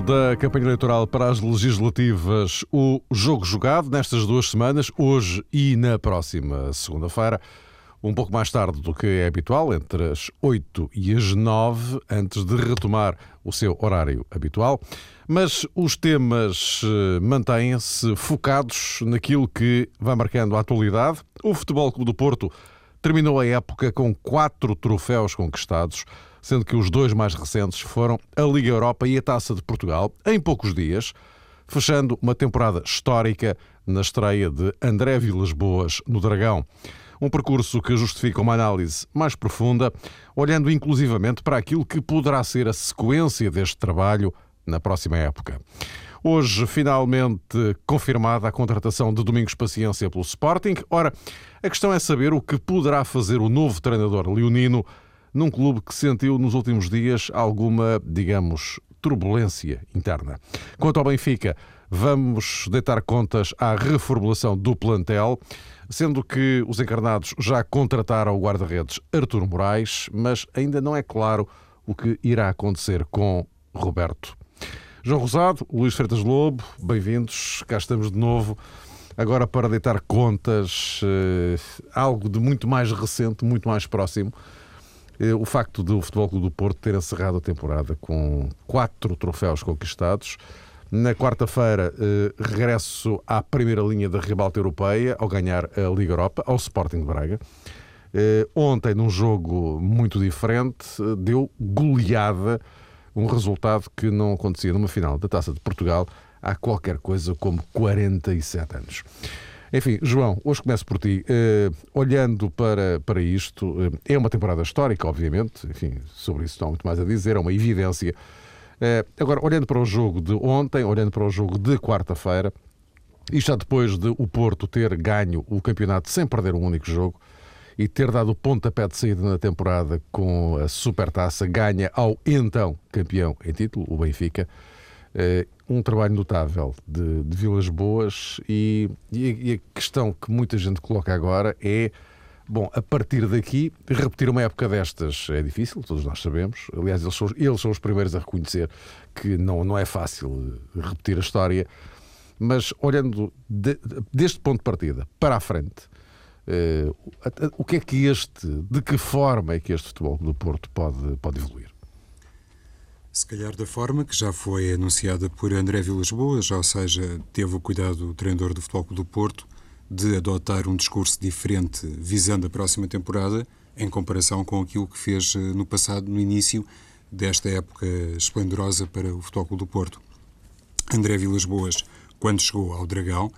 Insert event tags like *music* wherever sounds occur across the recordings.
da campanha eleitoral para as legislativas, o jogo jogado nestas duas semanas, hoje e na próxima segunda-feira, um pouco mais tarde do que é habitual, entre as 8 e as 9, antes de retomar o seu horário habitual. Mas os temas eh, mantêm-se focados naquilo que vai marcando a atualidade. O Futebol Clube do Porto terminou a época com quatro troféus conquistados sendo que os dois mais recentes foram a Liga Europa e a Taça de Portugal, em poucos dias, fechando uma temporada histórica na estreia de André Vilas Boas no Dragão. Um percurso que justifica uma análise mais profunda, olhando inclusivamente para aquilo que poderá ser a sequência deste trabalho na próxima época. Hoje, finalmente confirmada a contratação de Domingos Paciência pelo Sporting. Ora, a questão é saber o que poderá fazer o novo treinador leonino num clube que sentiu nos últimos dias alguma, digamos, turbulência interna. Quanto ao Benfica, vamos deitar contas à reformulação do plantel, sendo que os encarnados já contrataram o guarda-redes Artur Moraes, mas ainda não é claro o que irá acontecer com Roberto. João Rosado, Luís Freitas Lobo, bem-vindos, cá estamos de novo. Agora para deitar contas, eh, algo de muito mais recente, muito mais próximo. Eh, o facto do Futebol Clube do Porto ter encerrado a temporada com quatro troféus conquistados. Na quarta-feira, eh, regresso à primeira linha da ribalta europeia ao ganhar a Liga Europa, ao Sporting de Braga. Eh, ontem, num jogo muito diferente, deu goleada, um resultado que não acontecia numa final da Taça de Portugal há qualquer coisa como 47 anos. Enfim, João, hoje começo por ti. Uh, olhando para, para isto, uh, é uma temporada histórica, obviamente, enfim, sobre isso não há muito mais a dizer, é uma evidência. Uh, agora, olhando para o jogo de ontem, olhando para o jogo de quarta-feira, e já depois de o Porto ter ganho o campeonato sem perder um único jogo e ter dado o pontapé de saída na temporada com a supertaça ganha ao então campeão em título, o Benfica, um trabalho notável de, de Vilas Boas e, e, a questão que muita gente coloca agora é Bom, a partir daqui, repetir uma época destas é difícil, todos nós sabemos. Aliás, eles são, eles são os primeiros a reconhecer que não, não é fácil repetir a história. Mas olhando de, deste ponto de partida para a frente, uh, o que é que este, de que forma é que este futebol do Porto pode, pode evoluir? Se calhar da forma que já foi anunciada por André Vilas Boas, ou seja, teve o cuidado o treinador do Futebol do Porto de adotar um discurso diferente visando a próxima temporada em comparação com aquilo que fez eh, no passado, no início desta época esplendorosa para o Futebol do Porto. André Vilas Boas, quando chegou ao Dragão,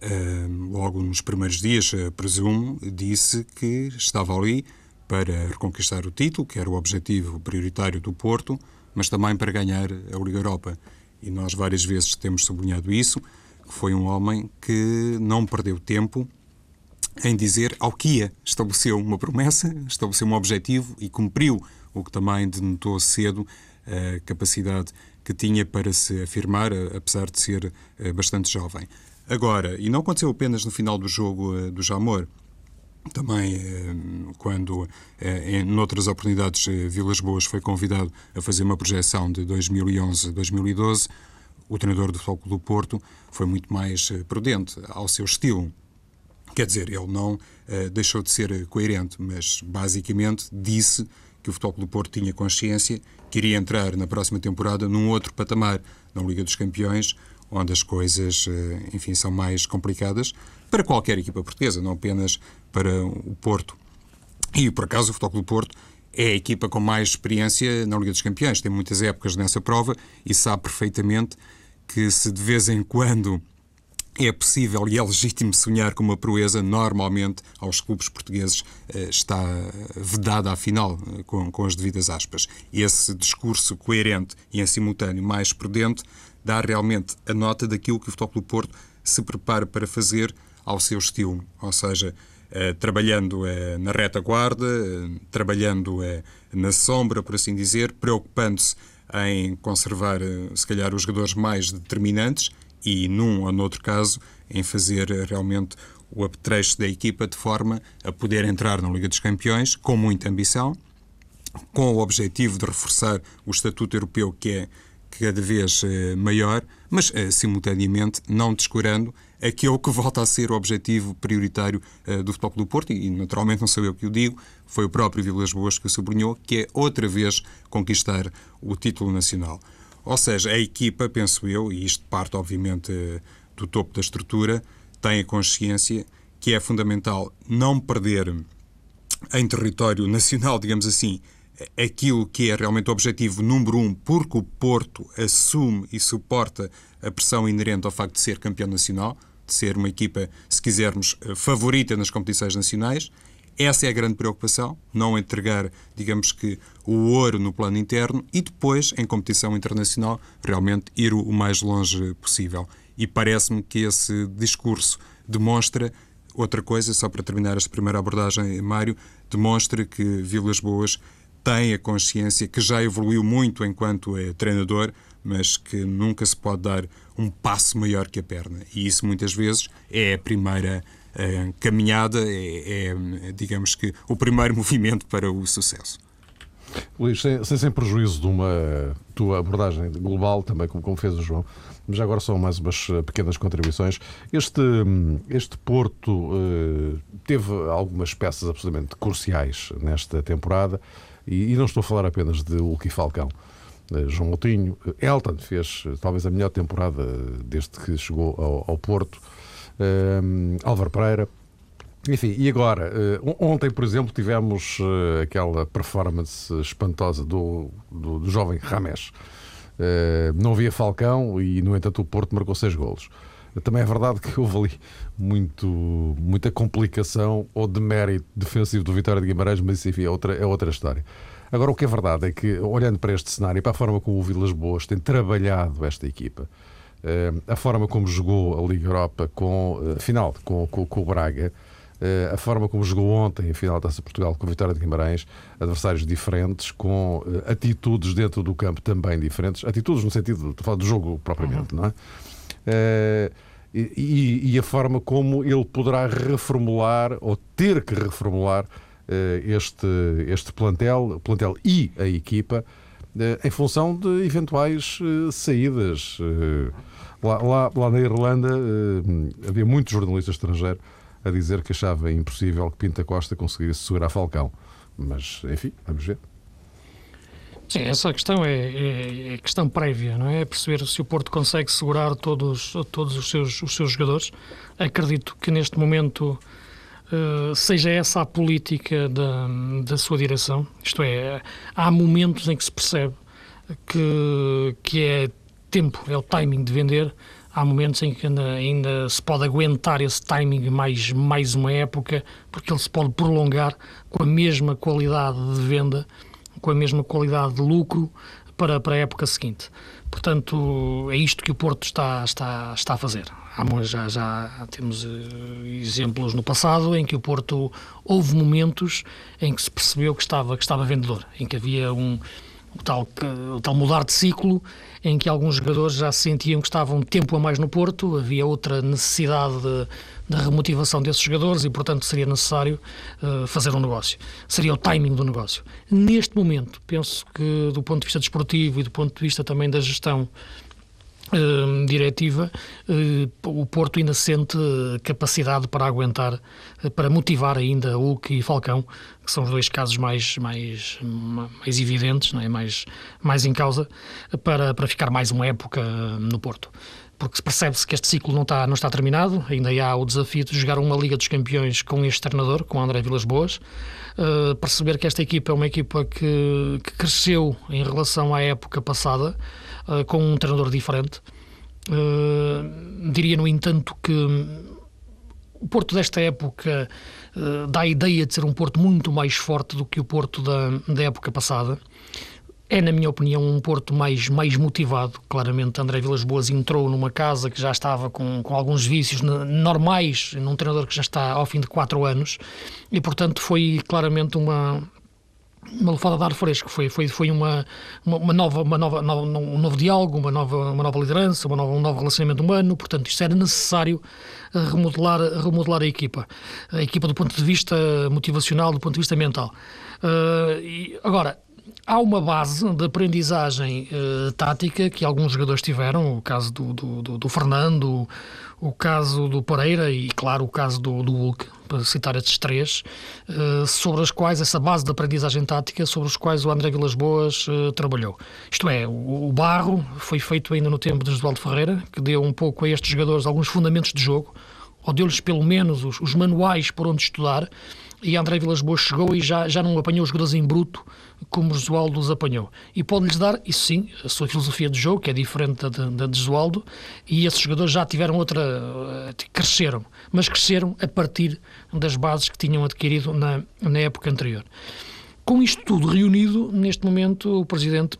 eh, logo nos primeiros dias, presumo, disse que estava ali para reconquistar o título, que era o objetivo prioritário do Porto, mas também para ganhar a Liga Europa. E nós várias vezes temos sublinhado isso, que foi um homem que não perdeu tempo em dizer ao que ia. Estabeleceu uma promessa, estabeleceu um objetivo e cumpriu, o que também denotou cedo a capacidade que tinha para se afirmar, apesar de ser eh, bastante jovem. Agora, e não aconteceu apenas no final do jogo eh, do Jamor, também, eh, quando, eh, em noutras oportunidades, eh, Vilas Boas foi convidado a fazer uma projeção de 2011-2012, o treinador do Futebol do Porto foi muito mais prudente ao seu estilo. Quer dizer, ele não deixou de ser coerente, mas basicamente disse que o Futebol do Porto tinha consciência que iria entrar na próxima temporada num outro patamar, na Liga dos Campeões, onde as coisas, enfim, são mais complicadas para qualquer equipa portuguesa, não apenas para o Porto. E, por acaso, o Futebol do Porto é a equipa com mais experiência na Liga dos Campeões. Tem muitas épocas nessa prova e sabe perfeitamente que se de vez em quando é possível e é legítimo sonhar com uma proeza, normalmente aos clubes portugueses eh, está vedada à final, eh, com, com as devidas aspas. Esse discurso coerente e em simultâneo mais prudente dá realmente a nota daquilo que o Futebol do Porto se prepara para fazer ao seu estilo, ou seja, eh, trabalhando eh, na retaguarda, eh, trabalhando na sombra, por assim dizer, preocupando-se em conservar, se calhar, os jogadores mais determinantes e, num ou noutro caso, em fazer realmente o apetrecho da equipa de forma a poder entrar na Liga dos Campeões com muita ambição, com o objetivo de reforçar o estatuto europeu que é cada vez maior, mas simultaneamente não descurando aquele que volta a ser o objetivo prioritário uh, do Futebol Clube do Porto, e naturalmente não sou eu que o digo, foi o próprio Vilas Boas que o sublinhou, que é outra vez conquistar o título nacional. Ou seja, a equipa, penso eu, e isto parte obviamente do topo da estrutura, tem a consciência que é fundamental não perder em território nacional, digamos assim, aquilo que é realmente o objetivo número um, porque o Porto assume e suporta a pressão inerente ao facto de ser campeão nacional de ser uma equipa, se quisermos, eh, favorita nas competições nacionais. Essa é a grande preocupação, não entregar, digamos que, o ouro no plano interno e depois, em competição internacional, realmente ir o mais longe possível. E parece-me que esse discurso demonstra outra coisa, só para terminar esta primeira abordagem, Mário, demonstra que Vilas Boas tem a consciência que já evoluiu muito enquanto é treinador, mas que nunca se pode dar um passo maior que a perna. E isso muitas vezes é a primeira uh, caminhada, é, é, digamos que, o primeiro *laughs* movimento para o sucesso. Luís, sem, sem, prejuízo de uma tua abordagem global, também como, como fez o João, mas agora são mais umas eh, pequenas contribuições. Este, este Porto uh, teve algumas peças absolutamente cruciais nesta temporada, e, e não estou a falar apenas de Hulk e Falcão. Eh, João Moutinho. Eh, Elton fez eh, talvez a melhor temporada desde que chegou ao, ao Porto. Álvaro Pereira. Enfim, e agora? ontem, por exemplo, tivemos aquela performance espantosa do, do, do jovem Rames. não havia Falcão e, no entanto, o Porto marcou seis golos. Também é verdade que houve ali muito, muita complicação ou demérito defensivo do Vitória de Guimarães, mas isso enfim, é outra, é outra história. Agora, o que é verdade é que, olhando para este cenário, para a forma como o Vilas Boas tem trabalhado esta equipa, eh, a forma como jogou a Liga Europa com, eh, final, com, com, com o Braga, eh, a forma como jogou ontem a final da Taça Portugal com a Vitória de Guimarães, adversários diferentes, com atitudes dentro do campo também diferentes, atitudes no sentido de falar do jogo propriamente, uhum. não é? E, e, a forma como ele poderá reformular ou ter que reformular eh, este, este plantel, plantel e a equipa eh, em função de eventuais eh, saídas. Lá, lá, lá na Irlanda havia muitos jornalistas estrangeiros a dizer que achava impossível que Pinta Costa conseguisse segurar Falcão. Mas, enfim, vamos ver. Sim, essa questão é, é, é, questão prévia, não é? é? Perceber se o Porto consegue segurar todos, todos os, seus, os seus jogadores. Acredito que neste momento eh, seja essa a política da, da sua direção. Isto é, há momentos em que se percebe que, que é tempo, é o timing de vender. Há momentos em que ainda, ainda, se pode aguentar esse timing mais, mais uma época, porque ele se pode prolongar com a mesma qualidade de venda, com a mesma qualidade de lucro para, para a época seguinte. Portanto, é isto que o Porto está, está, está a fazer. Já, já temos uh, exemplos no passado em que o Porto houve momentos em que se percebeu que estava, que estava vendedor, em que havia um, o tal, o tal mudar de ciclo em que alguns jogadores já sentiam que estavam tempo a mais no Porto, havia outra necessidade da remotivação desses jogadores e, portanto, seria necessário uh, fazer um negócio. Seria o timing do negócio. Neste momento, penso que, do ponto de vista desportivo e do ponto de vista também da gestão Uh, diretiva, uh, o Porto ainda sente capacidade para aguentar, para motivar ainda Hulk e Falcão, que são os dois casos mais, mais, mais evidentes, não é? mais, mais em causa, para, para ficar mais uma época no Porto. Porque percebe-se que este ciclo não está, não está terminado, ainda há o desafio de jogar uma Liga dos Campeões com este treinador, com André Vilas Boas, perceber que esta equipa é uma equipa que, que cresceu em relação à época passada, uh, com um treinador diferente. Uh, diria, no entanto, que o Porto desta época uh, dá a ideia de ser um Porto muito mais forte do que o Porto da, da época passada. É, na minha opinião, um Porto mais, mais motivado. Claramente, André Vilas Boas entrou numa casa que já estava com, com alguns vícios normais, num treinador que já está ao fim de quatro anos, e, portanto, foi claramente uma, uma lufada de ar fresco, foi, foi, foi uma, uma, uma nova, uma nova, nova, um novo diálogo, uma nova, uma nova liderança, uma nova, um novo relacionamento humano, portanto isto era necessário remodelar, remodelar a equipa, a equipa do ponto de vista motivacional, do ponto de vista mental. Uh, e, agora, há uma base de aprendizagem uh, tática que alguns jogadores tiveram, o caso do, do, do, Fernando, o caso do Pereira e, claro, o caso do, do Hulk, para citar estes três, uh, sobre as quais, essa base de aprendizagem tática, sobre os quais o André Vilas Boas uh, trabalhou. Isto é, o, o, barro foi feito ainda no tempo de Josualdo Ferreira, que deu um pouco a estes jogadores alguns fundamentos de jogo, ou deu-lhes pelo menos os, os manuais por onde estudar, e André Vilas Boas chegou e já, já não apanhou os jogadores em bruto como Josualdo os apanhou. E pode-lhes dar, isso sim, a sua filosofia de jogo, que é diferente da de, de Josualdo, e esses jogadores já tiveram outra. Eh, cresceram, mas cresceram a partir das bases que tinham adquirido na, na época anterior. Com isto tudo reunido, neste momento o Presidente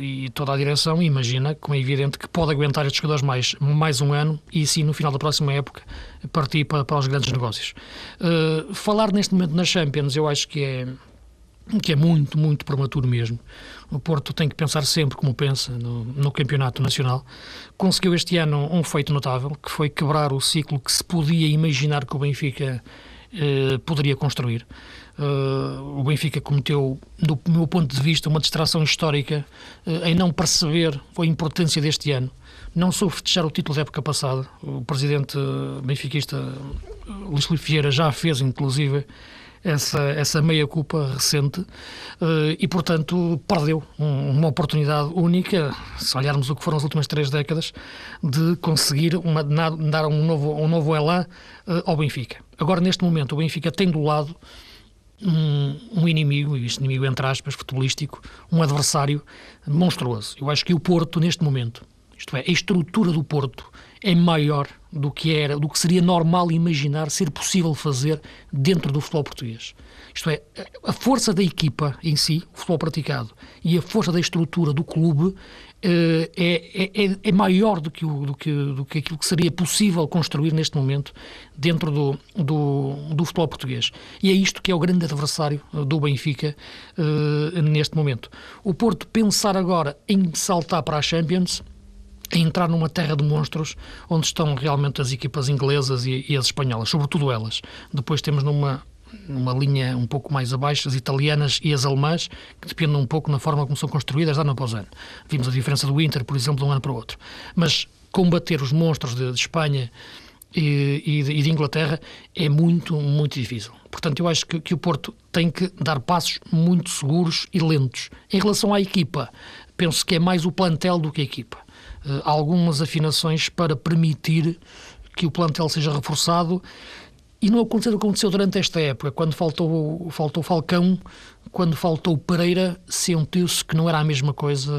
e toda a direção imagina, como é evidente, que pode aguentar estes jogadores mais, mais um ano e sim, no final da próxima época, partir para, para os grandes negócios. Uh, falar neste momento nas Champions, eu acho que é, que é muito, muito prematuro mesmo. O Porto tem que pensar sempre como pensa no, no campeonato nacional. Conseguiu este ano um feito notável, que foi quebrar o ciclo que se podia imaginar que o Benfica eh, poderia construir. Uh, o Benfica cometeu, do meu ponto de vista, uma distração histórica uh, em não perceber a importância deste ano. Não soube festejar o título da época passada. O presidente benfiquista Luís Filipe Vieira já fez, inclusive, essa, essa meia-culpa recente e, portanto, perdeu um, uma oportunidade única, se olharmos o que foram as últimas três décadas, de conseguir uma, dar um novo, um novo elan ao Benfica. Agora, neste momento, o Benfica tem do lado um, um, inimigo, e este inimigo entre aspas, futebolístico, um adversário monstruoso. Eu acho que o Porto, neste momento, isto é, a estrutura do Porto é maior do que era, do que seria normal imaginar ser possível fazer dentro do futebol português. Isto é, a força da equipa em si, o futebol praticado, e a força da estrutura do clube é, é, é, maior do que, o, do, que, do que aquilo que seria possível construir neste momento dentro do, do, do futebol português. E é isto que é o grande adversário do Benfica uh, neste momento. O Porto pensar agora em saltar para a Champions em entrar numa terra de monstros onde estão realmente as equipas inglesas e, e as espanholas, sobretudo elas. Depois temos numa numa linha um pouco mais abaixo, as italianas e as alemãs, que dependem um pouco na forma como são construídas ano após ano. Vimos a diferença do Inter, por exemplo, de um ano para o outro. Mas combater os monstros de, de Espanha e, e, de, e, de, Inglaterra é muito, muito difícil. Portanto, eu acho que, que o Porto tem que dar passos muito seguros e lentos. Em relação à equipa, penso que é mais o plantel do que a equipa. Uh, algumas afinações para permitir que o plantel seja reforçado e não aconteceu o que aconteceu durante esta época, quando faltou, faltou Falcão, quando faltou Pereira, sentiu-se que não era a mesma coisa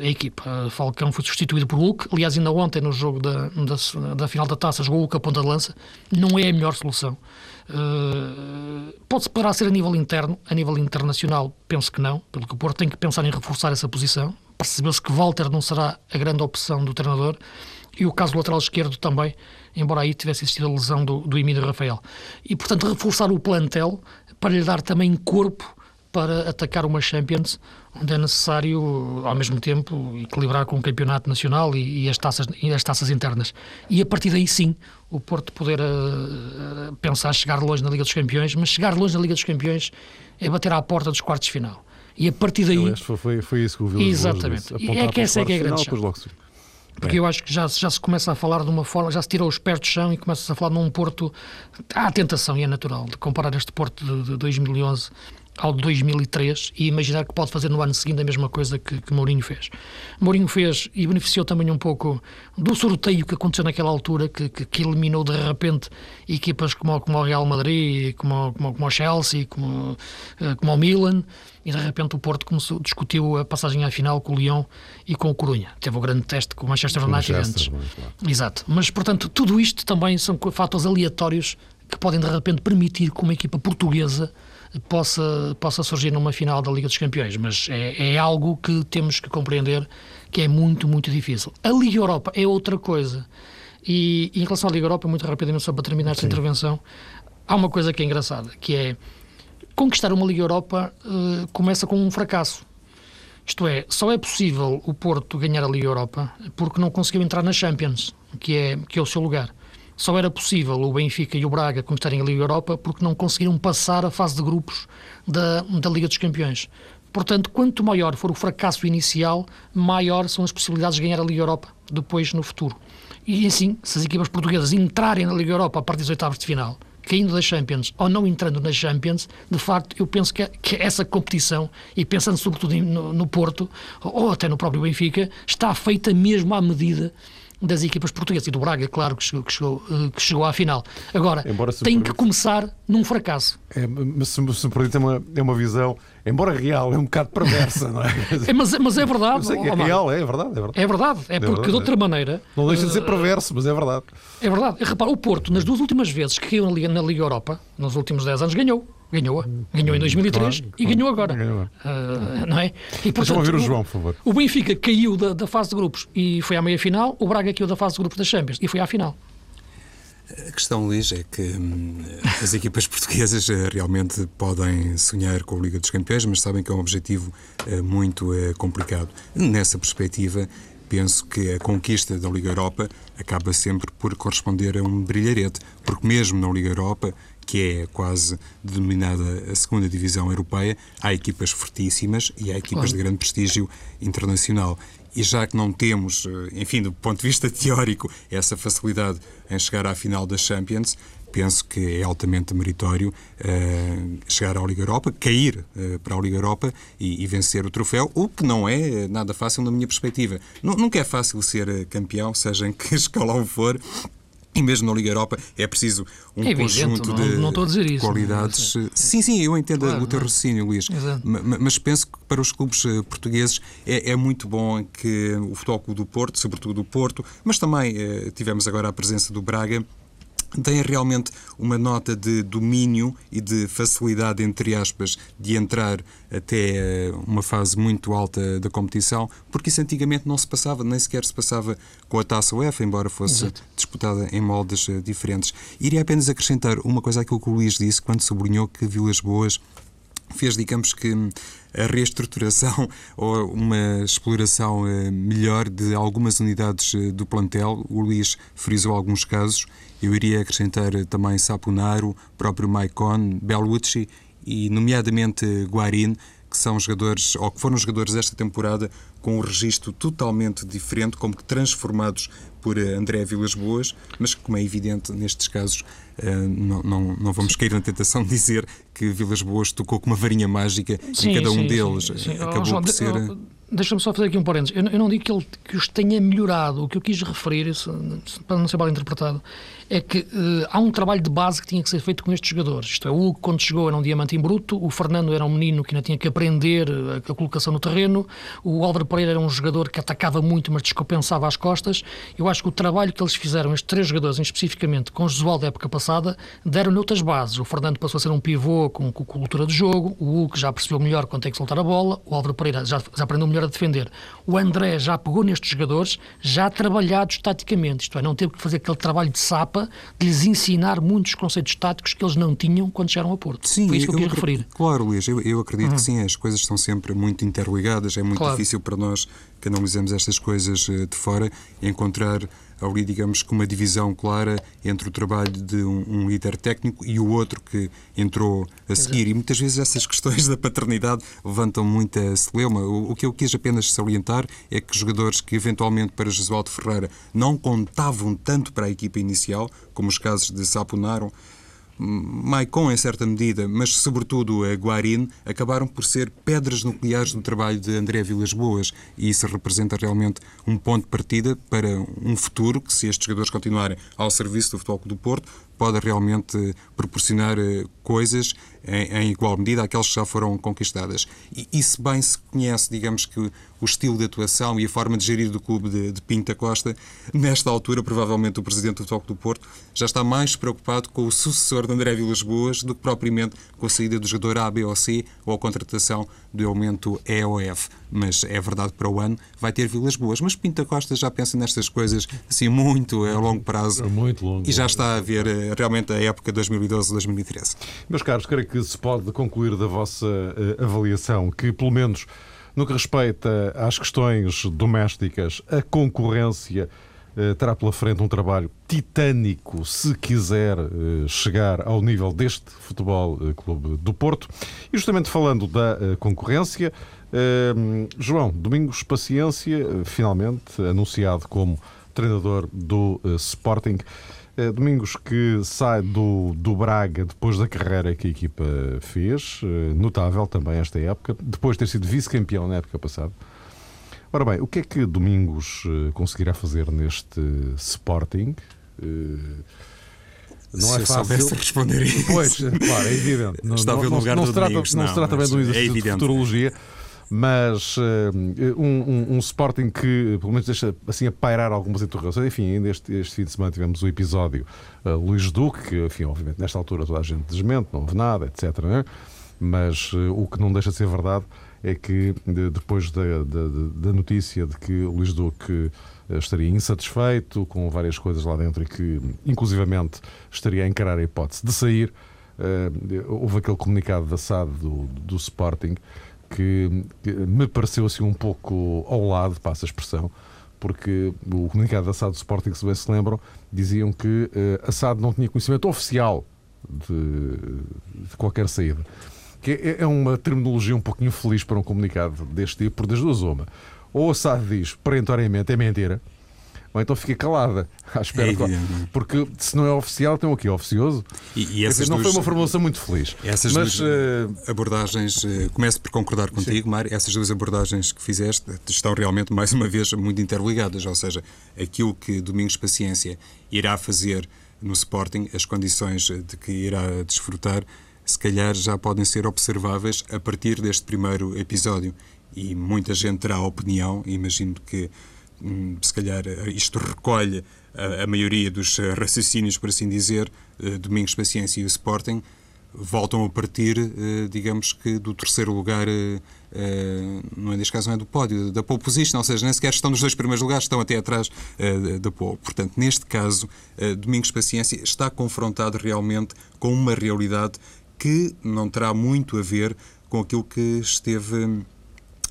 a equipa. Falcão foi substituído por Hulk, aliás, ainda ontem no jogo da, da, da final da taça jogou Hulk a ponta de lança, não é a melhor solução. Uh, pode-se poderá ser a nível interno, a nível internacional, penso que não, pelo que o Porto tem que pensar em reforçar essa posição. Percebeu-se que Walter não será a grande opção do treinador e o caso do lateral esquerdo também, embora aí tivesse existido a lesão do, do Emílio Rafael. E, portanto, reforçar o plantel para lhe dar também corpo para atacar uma Champions, onde é necessário, ao mesmo tempo, equilibrar com o campeonato nacional e, e as, taças, e as taças internas. E a partir daí, sim, o Porto poder uh, pensar chegar longe na Liga dos Campeões, mas chegar longe na Liga dos Campeões é bater à porta dos quartos de final. E a partir daí. Aliás, foi, foi isso que o Vila Exatamente. Disse, é que essa é que é a grande final, porque eu acho que já, já se começa a falar de uma forma, já se tirou os pés do chão e começa-se a falar num Porto. Há a tentação, e é natural, de comparar este Porto de, de 2011 ao de 2003 e imaginar que pode fazer no ano seguinte a mesma coisa que, que Mourinho fez. Mourinho fez e beneficiou também um pouco do sorteio que aconteceu naquela altura, que, que, que eliminou de repente equipas como, como o Real Madrid, como, como, como o Chelsea, como, eh, como o Milan, e de repente o Porto começou, discutiu a passagem à final com o Lyon e com o Corunha. Teve o grande teste com o Manchester United antes. Claro. Exato. Mas, portanto, tudo isto também são fatores aleatórios que podem de repente permitir que uma equipa portuguesa possa, possa surgir numa final da Liga dos Campeões, mas é, é algo que temos que compreender que é muito, muito difícil. A Liga Europa é outra coisa. E, e em relação à Liga Europa, muito rapidamente, só para terminar esta intervenção, há uma coisa que é engraçada, que é conquistar uma Liga Europa uh, começa com um fracasso. Isto é, só é possível o Porto ganhar a Liga Europa porque não conseguiu entrar na Champions, que é, que é o seu lugar. Só era possível o Benfica e o Braga conquistarem a Liga Europa porque não conseguiram passar a fase de grupos da, da Liga dos Campeões. Portanto, quanto maior for o fracasso inicial, maior são as possibilidades de ganhar a Liga Europa depois no futuro. E assim, se as equipas portuguesas entrarem na Liga Europa a partir dos oitavos de final, caindo das Champions ou não entrando nas Champions, de facto, eu penso que, que essa competição, e pensando sobretudo no, no Porto, ou até no próprio Benfica, está feita mesmo à medida das equipas portuguesas e do Braga, claro, que chegou, que chegou, eh, que chegou à final. Agora, tem que começar num fracasso. É, mas se, me permite, é uma, é uma visão, embora real, é um bocado perversa, não é? *laughs* é mas, mas é verdade. é, é real, é, é verdade, é verdade. É verdade, é, é porque verdade, de outra maneira. Não deixa de ser eh, perverso, mas é verdade. É verdade. Repara, o Porto, nas duas últimas vezes que caiu na Liga, na Liga Europa, nos últimos 10 anos, ganhou. Ganhou-a. Ganhou em 2003 claro, e ganhou agora. Ganhou. Uh, não é? E, portanto, ouvir o João, por favor. O Benfica caiu da, da fase de grupos e foi à meia-final. O Braga caiu da fase de grupos das Champions e foi à final. A questão, Luís, é que hum, as equipas *laughs* portuguesas eh, realmente podem sonhar com a Liga dos Campeões, mas sabem que é um objetivo uh, muito uh, complicado. Nessa perspectiva, penso que a conquista da Liga Europa acaba sempre por corresponder a um brilharete, porque mesmo na Liga Europa que é quase denominada a segunda divisão europeia, há equipas fortíssimas e há equipas claro. de grande prestígio internacional. E já que não temos, eh, enfim, do ponto de vista *laughs* teórico, essa facilidade em chegar à final das Champions, penso que é altamente meritório uh, chegar à Liga Europa, cair uh, para a Liga Europa e, e, vencer o troféu, o que não é nada fácil na minha perspectiva. N nunca é fácil ser campeão, seja em que *laughs* escalão for, e mesmo na Liga Europa é preciso um é conjunto não, de não dizer isso, qualidades. Sim, sim, eu entendo claro, o teu raciocínio, Luís. Mas penso que para os clubes eh, portugueses é, é, muito bom que o Futebol do Porto, sobretudo do Porto, mas também eh, tivemos agora a presença do Braga, tem realmente uma nota de domínio e de facilidade, entre aspas, de entrar até eh, uma fase muito alta da competição, porque isso antigamente não se passava, nem sequer se passava com a taça UEFA, embora fosse Exato. disputada em moldes eh, diferentes. Iria apenas acrescentar uma coisa àquilo que o Luís disse quando sublinhou que Vilas Boas fez, digamos que, a reestruturação *laughs* ou uma exploração eh, melhor de algumas unidades do plantel. O Luís frisou alguns casos eu iria acrescentar também Sapunaro, próprio Maicon, Bellucci e, nomeadamente, Guarin, que são jogadores, ou que foram jogadores desta temporada com um registro totalmente diferente, como que transformados por eh, André Vilas Boas, mas como é evidente nestes casos, eh, não, não, não vamos cair na tentação de dizer que Vilas Boas tocou com uma varinha mágica sim, em cada um sim, deles. Sim, Acabou oh, por ser. Oh, Deixa-me só fazer aqui um parênteses. Eu, eu, não digo que, ele, que os tenha melhorado. O que eu quis referir, isso, para não ser mal interpretado, é que uh, há um trabalho de base que tinha que ser feito com estes jogadores. Isto é, o Hugo, quando chegou, era um diamante em bruto, o Fernando era um menino que ainda tinha que aprender a, a colocação no terreno, o Álvaro Pereira era um jogador que atacava muito, mas descompensava as costas. Eu acho que o trabalho que eles fizeram, estes três jogadores especificamente, com o Josual da época passada, deram-lhe outras bases. O Fernando passou a ser um pivô com, com cultura de jogo, o Hugo já percebeu melhor quando tem que soltar a bola, o Álvaro Pereira já, já aprendeu melhor a defender. O André já pegou nestes jogadores, já trabalhados taticamente, isto é, não teve que fazer aquele trabalho de sapa de lhes ensinar muitos conceitos táticos que eles não tinham quando chegaram a Porto. Sim, Foi isso que eu, eu queria referir. Claro, Luís, eu, eu acredito uhum. que sim, as coisas estão sempre muito interligadas, é muito claro. difícil para nós que analisamos estas coisas eh, de fora encontrar ali, digamos, com uma divisão clara entre o trabalho de um, um, líder técnico e o outro que entrou a seguir. Exato. E muitas vezes essas *laughs* questões da paternidade levantam muita celeuma. O, o, que eu quis apenas salientar é que jogadores que eventualmente para Jesualdo Ferreira não contavam tanto para a equipa inicial, como os casos de Saponaro, Maicon em certa medida, mas sobretudo a Guarin, acabaram por ser pedras nucleares do trabalho de André Vilas Boas. E isso representa realmente um ponto de partida para um futuro que, se estes jogadores continuarem ao serviço do Futebol Clube do Porto, pode realmente proporcionar eh, coisas em, em, igual medida àquelas que já foram conquistadas. E, e se bem se conhece, digamos que o estilo de atuação e a forma de gerir do clube de, de Pinta Costa, nesta altura, provavelmente o presidente do Futebol do Porto já está mais preocupado com o sucessor de André Vilas Boas do que propriamente com a saída do jogador A, B ou C ou a contratação do elemento E ou F. Mas é verdade para o ano vai ter Vilas Boas. Mas Pinta Costa já pensa nestas coisas assim muito a longo prazo. É muito longo. E já está a ver eh, realmente a época 2012-2013. Meus caros, creio que se pode concluir da vossa uh, avaliação que, pelo menos no que respeita às questões domésticas, a concorrência Uh, terá pela frente um trabalho titânico se quiser uh, chegar ao nível deste Futebol Clube do Porto. E justamente falando da concorrência, João Domingos Paciência, finalmente anunciado como treinador do Sporting. Domingos que sai do, do Braga depois da carreira que a equipa fez, notável também esta época, depois de ter sido vice-campeão na época passada. Ora bem, o que é que Domingos uh, conseguirá fazer neste Sporting? Não se é fácil. Se responder isso. Pois, claro, é evidente. Não, Estava não, no lugar não, se trata, Domingos, não, se trata bem de um exercício é de futurologia, mas uh, um, um, um, Sporting que, pelo menos, deixa assim a pairar algumas interrogações. Enfim, ainda este, este fim de semana tivemos o episódio uh, Luís Duque, que, enfim, obviamente, nesta altura toda a gente desmente, não houve nada, etc. Né? Mas uh, o que não deixa de ser verdade é que depois da, da, da notícia de que Luís Duque eh, estaria insatisfeito com várias coisas lá dentro e que, inclusivamente, estaria a encarar a hipótese de sair, uh, houve aquele comunicado da SAD do, do Sporting que, que, me pareceu assim um pouco ao lado, passa a expressão, porque o comunicado da SAD do Sporting, se bem se lembram, diziam que uh, a SAD não tinha conhecimento oficial de, de qualquer saída que é, é uma terminologia um pouquinho feliz para um comunicado deste tipo, por das duas uma. Ou a SAD diz perentoriamente é mentira, ou então fica calada *laughs* à espera. É porque se não é oficial, tem o quê? Oficioso? E, e essas não duas, foi uma formulação muito feliz. Essas mas, duas uh, abordagens, uh, começo por concordar contigo, Mário, essas duas abordagens que fizeste estão realmente, *laughs* mais uma vez, muito interligadas. Ou seja, aquilo que Domingos Paciência irá fazer no Sporting, as condições de que irá desfrutar se calhar já podem ser observáveis a partir deste primeiro episódio. E muita gente terá opinião, imagino que se calhar isto recolhe a, a, maioria dos raciocínios, por assim dizer, Domingos Paciência e o Sporting, voltam a partir, digamos que, do terceiro lugar, não é neste caso, não é do pódio, da pole position, ou seja, nem sequer estão nos dois primeiros lugares, estão até atrás da pole. Portanto, neste caso, Domingos Paciência está confrontado realmente com uma realidade que não terá muito a ver com aquilo que esteve hum,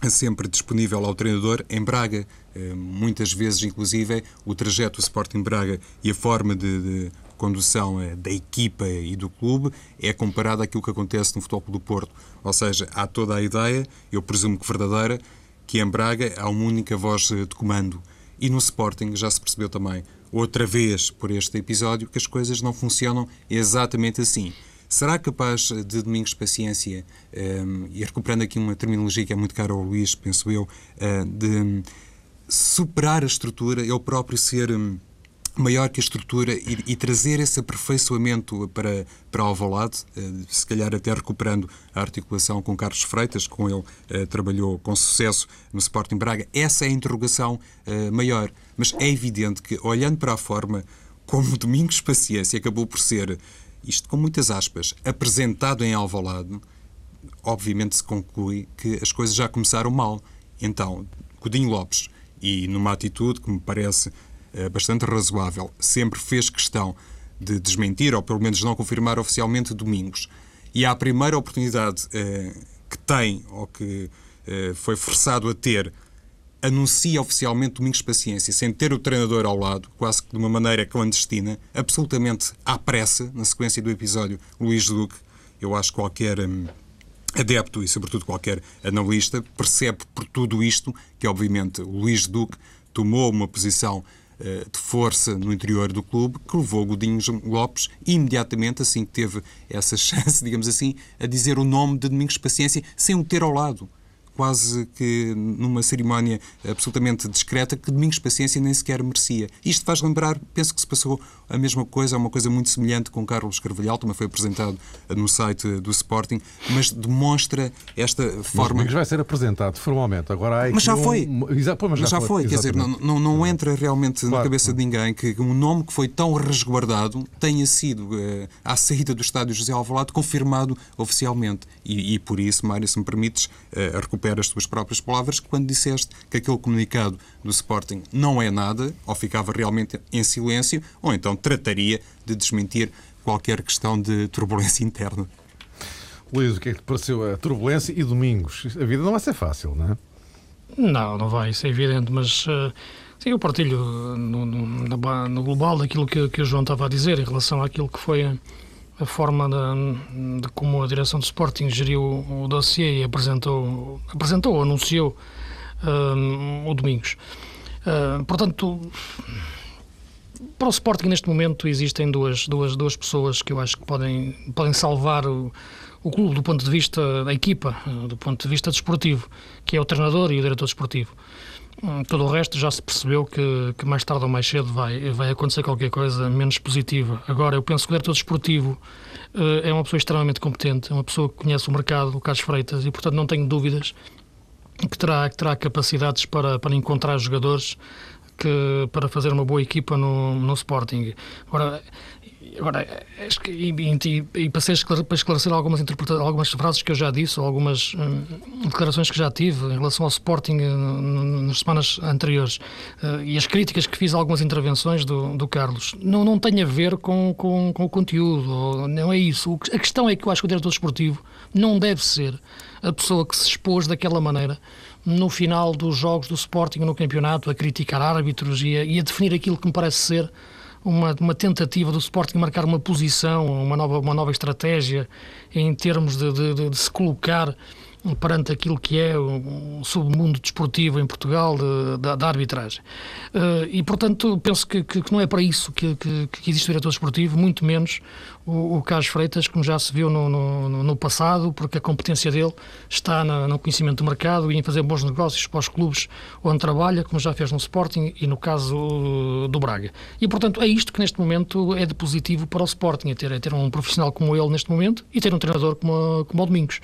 sempre disponível ao treinador em Braga. Hum, muitas vezes, inclusive, o trajeto do Sporting Braga e a forma de, de condução eh, da equipa e do clube é comparado àquilo que acontece no Futebol do Porto. Ou seja, há toda a ideia, eu presumo que verdadeira, que em Braga há uma única voz eh, de comando. E no Sporting já se percebeu também, outra vez por este episódio, que as coisas não funcionam exatamente assim. Será capaz de Domingos Paciência, um, e recuperando aqui uma terminologia que é muito cara ao Luís, penso eu, uh, de superar a estrutura, ele próprio ser um, maior que a estrutura e, e, trazer esse aperfeiçoamento para, para Alvalade, uh, se calhar até recuperando a articulação com Carlos Freitas, com ele uh, trabalhou com sucesso no Sporting Braga. Essa é a interrogação maior. Mas é evidente que, olhando para a forma como Domingos Paciência acabou por ser isto com muitas aspas, apresentado em Alvalade, obviamente se conclui que as coisas já começaram mal. Então, Godinho Lopes, e numa atitude que me parece eh, bastante razoável, sempre fez questão de desmentir, ou pelo menos não confirmar oficialmente, Domingos. E à primeira oportunidade eh, que tem, ou que eh, foi forçado a ter, anuncia oficialmente Domingos Paciência, sem ter o treinador ao lado, quase que de uma maneira clandestina, absolutamente à pressa, na sequência do episódio Luís Duque. Eu acho que qualquer hum, adepto e, sobretudo, qualquer analista percebe por tudo isto que, obviamente, o Luís Duque tomou uma posição uh, de força no interior do clube que levou Godinho Lopes imediatamente, assim que teve essa *laughs* chance, digamos assim, a dizer o nome de Domingos Paciência sem o ter ao lado quase que numa cerimónia absolutamente discreta que Domingos Paciência nem sequer merecia. Isto faz lembrar, penso que se passou a mesma coisa, uma coisa muito semelhante com Carlos Carvalhal, também foi apresentado no site do Sporting, mas demonstra esta forma. Mas vai ser apresentado formalmente. Agora há mas já foi. Mas já, mas já, já foi. foi. Quer dizer, não, não, não entra realmente claro. na cabeça de ninguém que um nome que foi tão resguardado tenha sido, eh, à saída do estádio José Alvalade, confirmado oficialmente. E, e por isso, Mário, se me permites, eh, recupero as tuas próprias palavras, quando disseste que aquele comunicado do Sporting não é nada, ou ficava realmente em silêncio, ou então trataria de desmentir qualquer questão de turbulência *laughs* interna. Luís, o que é que te pareceu a turbulência e domingos? A vida não vai ser fácil, não é? Não, não vai, isso é evidente, mas uh, Sim, eu partilho no, no, no global daquilo que, que, o João estava a dizer em relação àquilo que foi a, a forma de, de, como a direção do Sporting geriu o, dossiê e apresentou, apresentou anunciou um, o Domingos. Uh, portanto, para o Sporting neste momento existem duas, duas, duas pessoas que eu acho que podem, podem salvar o, o clube do ponto de vista da equipa, do ponto de vista desportivo, que é o treinador e o diretor desportivo. Hum, todo o resto já se percebeu que, que, mais tarde ou mais cedo vai, vai acontecer qualquer coisa menos positiva. Agora, eu penso que o diretor desportivo uh, é uma pessoa extremamente competente, é uma pessoa que conhece o mercado, o Carlos Freitas, e portanto não tenho dúvidas que terá, que terá capacidades para, para encontrar jogadores que, para fazer uma boa equipa no, no Sporting. Agora, Agora, acho que, e, e, e passei para esclarecer algumas, algumas frases que eu já disse, ou algumas hum, declarações que já tive em relação ao Sporting hum, nas semanas anteriores, uh, e as críticas que fiz a algumas intervenções do, do Carlos, não, não tem a ver com, com, com o conteúdo, não é isso. A questão é que eu acho que o diretor desportivo não deve ser a pessoa que se expôs daquela maneira no final dos jogos do Sporting no campeonato a criticar árbitros e a, e a definir aquilo que me parece ser uma, uma tentativa do Sporting marcar uma posição, uma nova, uma nova estratégia em termos de, de, de se colocar perante aquilo que é o submundo desportivo em Portugal da arbitragem. Uh, e, portanto, penso que, que, não é para isso que, que, que existe o diretor desportivo, muito menos o, o Carlos Freitas, como já se viu no, no, no passado, porque a competência dele está na, no conhecimento do mercado e em fazer bons negócios para os clubes onde trabalha, como já fez no Sporting e no caso do Braga. E, portanto, é isto que neste momento é de positivo para o Sporting, é ter, é ter um profissional como ele neste momento e ter um treinador como, como o Domingos.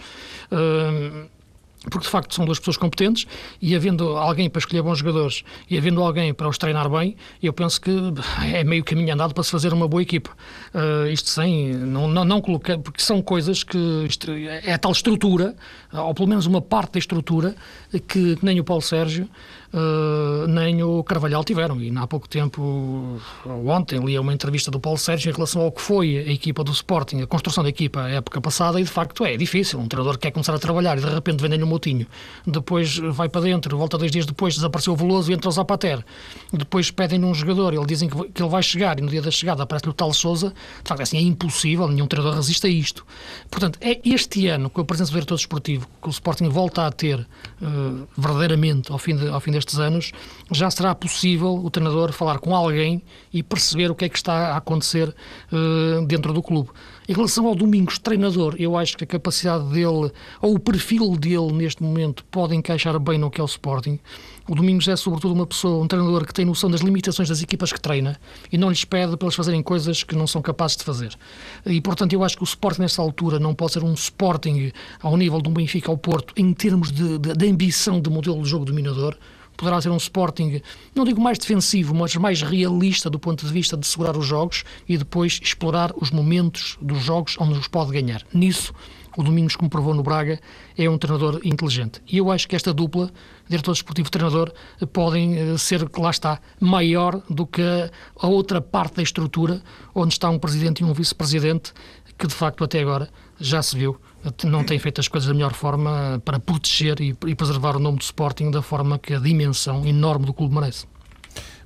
Uh, porque de facto são duas pessoas competentes e havendo alguém para escolher bons jogadores e havendo alguém para os treinar bem, eu penso que é meio caminho andado para se fazer uma boa equipa. Uh, isto sem, não, não, não colocar, porque são coisas que é tal estrutura, ou pelo menos uma parte da estrutura, que, que nem o Paulo Sérgio uh, nem o Carvalhal tiveram. E há pouco tempo, ontem, li uma entrevista do Paulo Sérgio em relação ao que foi a equipa do Sporting, a construção da equipa a época passada, e de facto é difícil. Um treinador quer começar a trabalhar e de repente vendem-lhe um motinho, depois vai para dentro, volta dois dias depois, desapareceu o Veloso e entra o Zapater. Depois pedem-lhe um jogador, ele dizem que, que ele vai chegar e no dia da chegada aparece-lhe o tal Souza. De facto, é assim, é impossível, nenhum treinador resiste a isto. Portanto, é este ano, com a presença do diretor desportivo, que o Sporting volta a ter uh, verdadeiramente ao fim, de, ao fim destes anos, já será possível o treinador falar com alguém e perceber o que é que está a acontecer uh, dentro do clube. Em relação ao Domingos, treinador, eu acho que a capacidade dele, ou o perfil dele neste momento, pode encaixar bem no que é o Sporting. O Domingos é, sobretudo, uma pessoa, um treinador que tem noção das limitações das equipas que treina e não lhes pede para eles fazerem coisas que não são capazes de fazer. E, portanto, eu acho que o Sporting, nesta altura, não pode ser um Sporting ao nível um Benfica ao Porto, em termos de, de, de ambição de modelo de jogo dominador poderá ser um Sporting, não digo mais defensivo, mas mais realista do ponto de vista de segurar os jogos e depois explorar os momentos dos jogos onde os pode ganhar. Nisso, o Domingos, como provou no Braga, é um treinador inteligente. E eu acho que esta dupla, diretor desportivo-treinador, podem eh, ser, lá está, maior do que a outra parte da estrutura, onde está um presidente e um vice-presidente, que de facto até agora já se viu não tem feito as coisas da melhor forma para proteger e, e preservar o nome do Sporting da forma que a dimensão enorme do clube merece.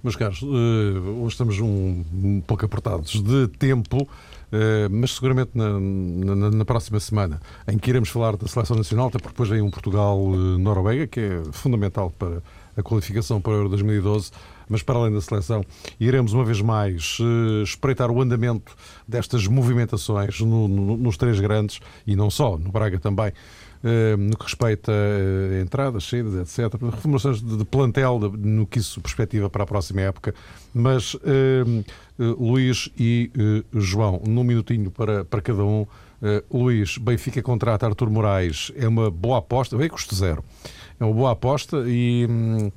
Meus caros, eh, hoje estamos um, um pouco apertados de tempo, eh, mas seguramente na, na, na, próxima semana, em que iremos falar da Seleção Nacional, até porque depois vem um Portugal-Noruega, que é fundamental para a qualificação para o Euro 2012 mas para além da seleção, iremos uma vez mais uh, espreitar o andamento destas movimentações no, no, nos três grandes e não só, no Braga também. Uh, no que respeita a entradas, saídas, etc. Reformulações de, plantel, no que isso perspectiva para a próxima época. Mas, uh, Luís e João, num minutinho para, para cada um. Luís, Benfica contrata Artur Moraes é uma boa aposta, bem custo zero. É uma boa aposta e. Hum,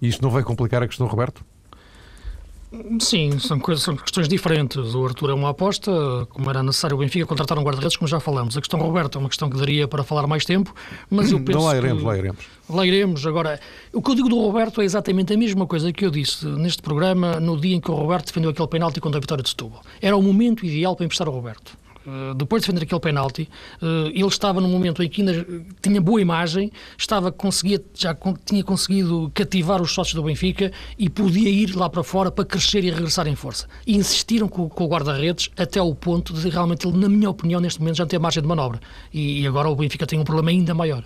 isto não vai complicar a questão, Roberto? Sim, são, coisas, são questões diferentes. O Arthur é uma aposta, como era necessário o Benfica contratar um guarda-redes, como já falamos. A questão Roberto é uma questão que daria para falar mais tempo, mas eu penso. Não lá iremos, que... lá iremos. Lá iremos. Agora, o que eu digo do Roberto é exatamente a mesma coisa que eu disse neste programa no dia em que o Roberto defendeu aquele penalti contra a vitória de Setúbal. Era o momento ideal para emprestar o Roberto. Uh, depois de defender aquele penalti, uh, ele estava num momento em que ainda tinha boa imagem, estava, conseguia, já tinha conseguido cativar os sócios do Benfica e podia ir lá para fora para crescer e regressar em força. E insistiram com, com o guarda-redes até o ponto de realmente ele, na minha opinião, neste momento já não tem margem de manobra. E, e agora o Benfica tem um problema ainda maior.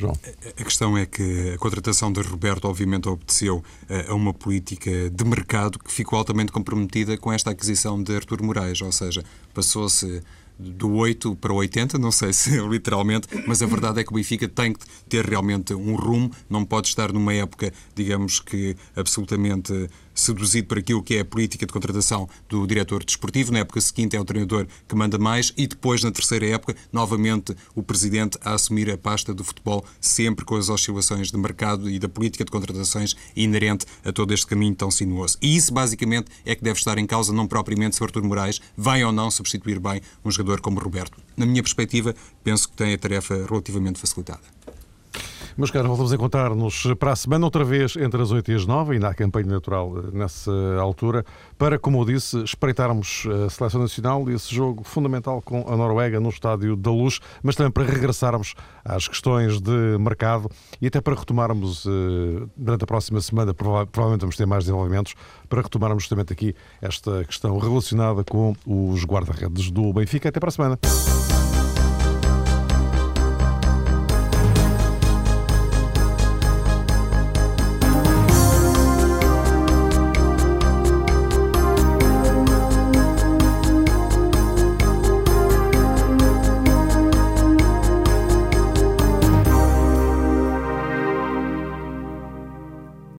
João. A questão é que a contratação de Roberto, obviamente, obedeceu a uma política de mercado que ficou altamente comprometida com esta aquisição de Artur Moraes, ou seja, passou-se do 8 para 80, não sei se *laughs* literalmente, mas a verdade é que o Benfica tem que ter realmente um rumo, não pode estar numa época, digamos que absolutamente seduzido por aquilo que é a política de contratação do diretor desportivo. Na época seguinte é o treinador que manda mais e depois, na terceira época, novamente o presidente a assumir a pasta do futebol, sempre com as oscilações de mercado e da política de contratações inerente a todo este caminho tão sinuoso. E isso, basicamente, é que deve estar em causa, não propriamente se o Moraes vai ou não substituir bem um jogador como Roberto. Na minha perspectiva, penso que tem a tarefa relativamente facilitada. Meus caros, voltamos a encontrar-nos para a semana, outra vez entre as 8 e as 9, ainda há campanha natural eh, nessa altura, para, como eu disse, espreitarmos a Seleção Nacional e esse jogo fundamental com a Noruega no Estádio da Luz, mas também para regressarmos às questões de mercado e até para retomarmos, eh, durante a próxima semana, provavelmente vamos ter mais desenvolvimentos, para retomarmos justamente aqui esta questão relacionada com os guarda-redes do Benfica. Até para a semana.